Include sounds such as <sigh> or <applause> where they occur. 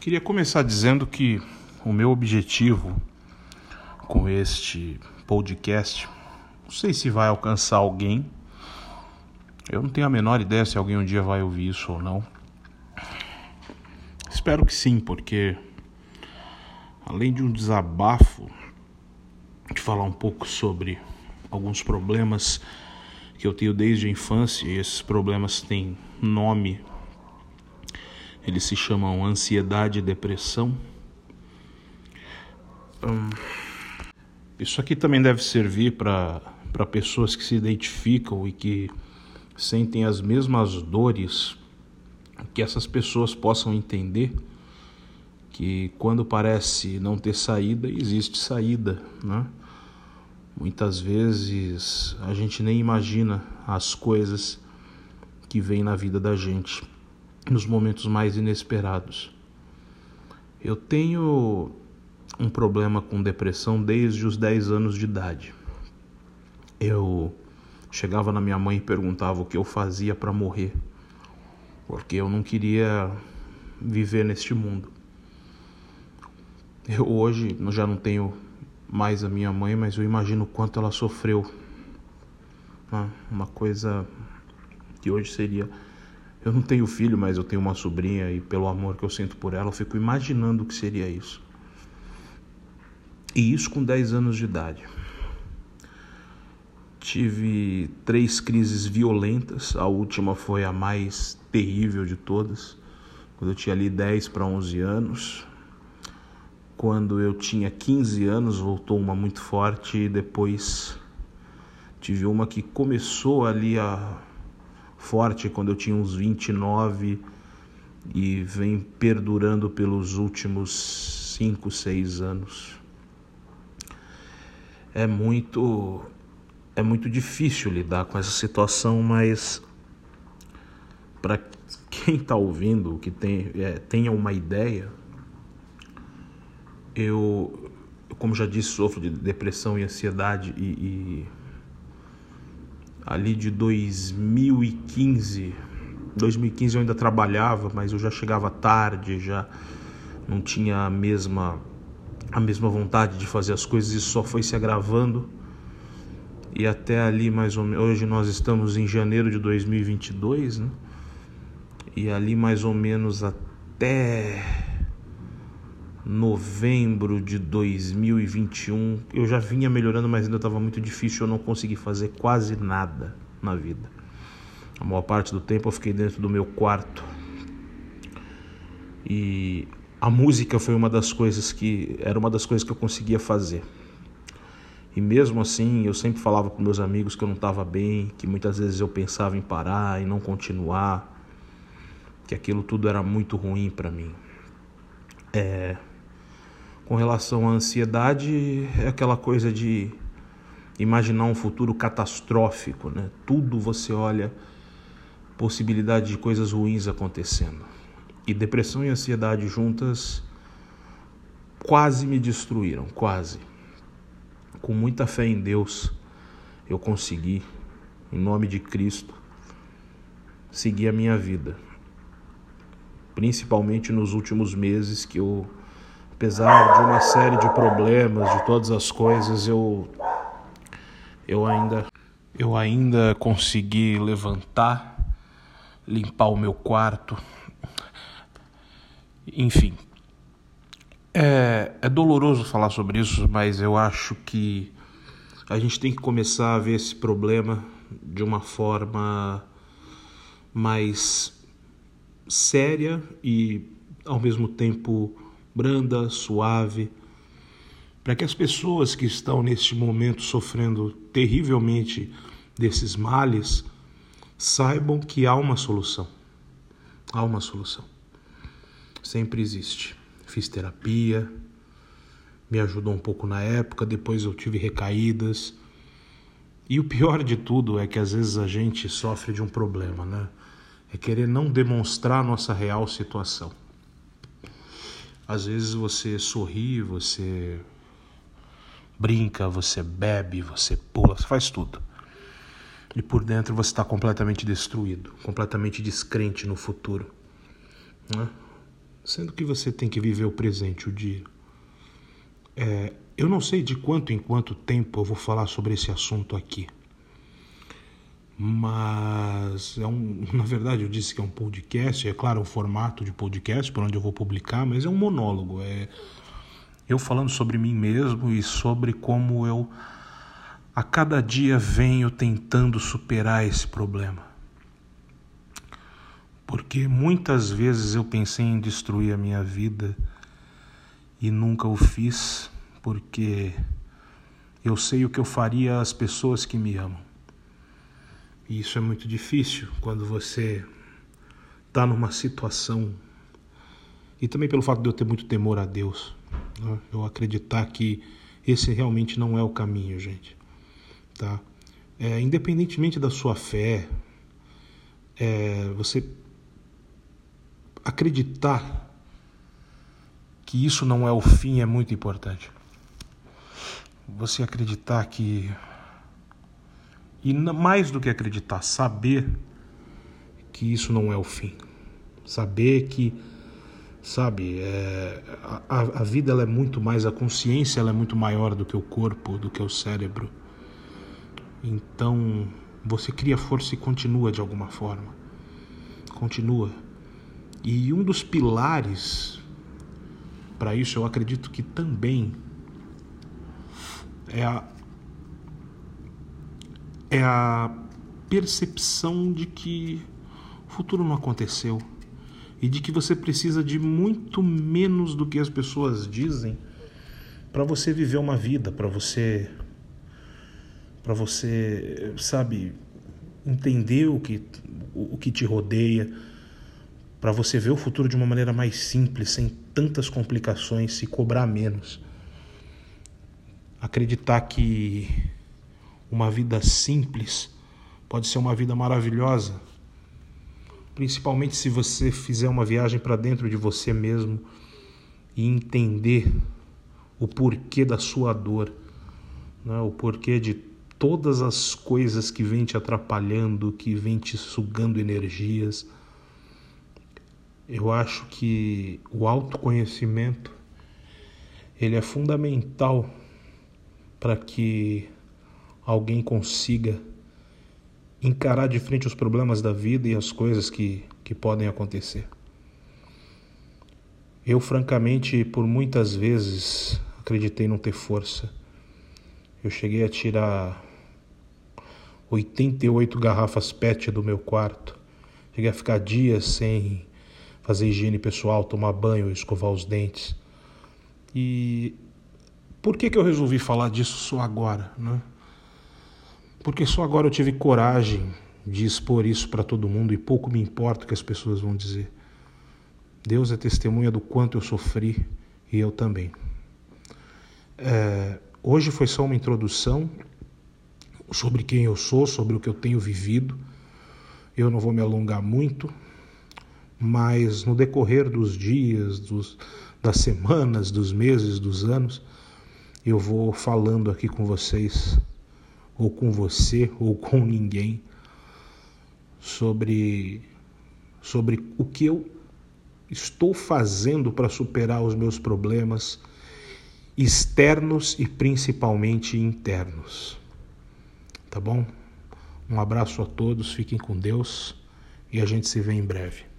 Queria começar dizendo que o meu objetivo com este podcast, não sei se vai alcançar alguém. Eu não tenho a menor ideia se alguém um dia vai ouvir isso ou não. Espero que sim, porque além de um desabafo, de falar um pouco sobre alguns problemas que eu tenho desde a infância, e esses problemas têm nome eles se chamam ansiedade e depressão. Hum, isso aqui também deve servir para pessoas que se identificam e que sentem as mesmas dores, que essas pessoas possam entender que quando parece não ter saída, existe saída, né? Muitas vezes a gente nem imagina as coisas que vêm na vida da gente nos momentos mais inesperados. Eu tenho um problema com depressão desde os 10 anos de idade. Eu chegava na minha mãe e perguntava o que eu fazia para morrer, porque eu não queria viver neste mundo. Eu hoje já não tenho mais a minha mãe, mas eu imagino o quanto ela sofreu. Ah, uma coisa que hoje seria eu não tenho filho, mas eu tenho uma sobrinha e pelo amor que eu sinto por ela, eu fico imaginando o que seria isso. E isso com 10 anos de idade. Tive três crises violentas, a última foi a mais terrível de todas, quando eu tinha ali 10 para 11 anos. Quando eu tinha 15 anos, voltou uma muito forte e depois tive uma que começou ali a forte quando eu tinha uns 29 e vem perdurando pelos últimos 5, 6 anos. É muito é muito difícil lidar com essa situação, mas para quem está ouvindo, que tem, é, tenha uma ideia, eu, como já disse, sofro de depressão e ansiedade e, e ali de 2015. 2015 eu ainda trabalhava, mas eu já chegava tarde, já não tinha a mesma a mesma vontade de fazer as coisas e só foi se agravando. E até ali mais ou menos, hoje nós estamos em janeiro de 2022, né? E ali mais ou menos até novembro de 2021, eu já vinha melhorando, mas ainda estava muito difícil, eu não consegui fazer quase nada na vida. A maior parte do tempo eu fiquei dentro do meu quarto. E a música foi uma das coisas que era uma das coisas que eu conseguia fazer. E mesmo assim, eu sempre falava com meus amigos que eu não estava bem, que muitas vezes eu pensava em parar e não continuar, que aquilo tudo era muito ruim para mim. É, com relação à ansiedade, é aquela coisa de imaginar um futuro catastrófico, né? Tudo você olha possibilidade de coisas ruins acontecendo. E depressão e ansiedade juntas quase me destruíram, quase. Com muita fé em Deus, eu consegui, em nome de Cristo, seguir a minha vida. Principalmente nos últimos meses que eu apesar de uma série de problemas, de todas as coisas, eu eu ainda eu ainda consegui levantar, limpar o meu quarto. Enfim, é, é doloroso falar sobre isso, mas eu acho que a gente tem que começar a ver esse problema de uma forma mais séria e ao mesmo tempo branda, suave, para que as pessoas que estão neste momento sofrendo terrivelmente desses males saibam que há uma solução. Há uma solução. Sempre existe. Fiz terapia, me ajudou um pouco na época, depois eu tive recaídas. E o pior de tudo é que às vezes a gente sofre de um problema, né? É querer não demonstrar a nossa real situação. Às vezes você sorri, você brinca, você bebe, você pula, você faz tudo. E por dentro você está completamente destruído, completamente descrente no futuro. Né? sendo que você tem que viver o presente, o dia. É, eu não sei de quanto em quanto tempo eu vou falar sobre esse assunto aqui. Mas é um, <laughs> na verdade eu disse que é um podcast, é claro, um formato de podcast por onde eu vou publicar, mas é um monólogo, é eu falando sobre mim mesmo e sobre como eu a cada dia venho tentando superar esse problema. Porque muitas vezes eu pensei em destruir a minha vida e nunca o fiz, porque eu sei o que eu faria às pessoas que me amam. E isso é muito difícil quando você está numa situação. E também pelo fato de eu ter muito temor a Deus. Né? Eu acreditar que esse realmente não é o caminho, gente. Tá? É, independentemente da sua fé, é, você acreditar que isso não é o fim é muito importante. Você acreditar que e mais do que acreditar, saber que isso não é o fim. Saber que, sabe, é, a, a vida ela é muito mais, a consciência ela é muito maior do que o corpo, do que o cérebro. Então, você cria força e continua de alguma forma. Continua. E um dos pilares para isso, eu acredito que também é a é a percepção de que o futuro não aconteceu e de que você precisa de muito menos do que as pessoas dizem para você viver uma vida, para você para você, sabe, entender o que o que te rodeia, para você ver o futuro de uma maneira mais simples, sem tantas complicações, se cobrar menos. Acreditar que uma vida simples pode ser uma vida maravilhosa, principalmente se você fizer uma viagem para dentro de você mesmo e entender o porquê da sua dor, né? o porquê de todas as coisas que vêm te atrapalhando, que vêm te sugando energias. Eu acho que o autoconhecimento ele é fundamental para que alguém consiga encarar de frente os problemas da vida e as coisas que, que podem acontecer. Eu, francamente, por muitas vezes acreditei não ter força. Eu cheguei a tirar 88 garrafas PET do meu quarto. Cheguei a ficar dias sem fazer higiene pessoal, tomar banho, escovar os dentes. E por que, que eu resolvi falar disso só agora? Né? Porque só agora eu tive coragem de expor isso para todo mundo e pouco me importa o que as pessoas vão dizer. Deus é testemunha do quanto eu sofri e eu também. É, hoje foi só uma introdução sobre quem eu sou, sobre o que eu tenho vivido. Eu não vou me alongar muito, mas no decorrer dos dias, dos, das semanas, dos meses, dos anos, eu vou falando aqui com vocês ou com você, ou com ninguém, sobre, sobre o que eu estou fazendo para superar os meus problemas externos e principalmente internos. Tá bom? Um abraço a todos, fiquem com Deus e a gente se vê em breve.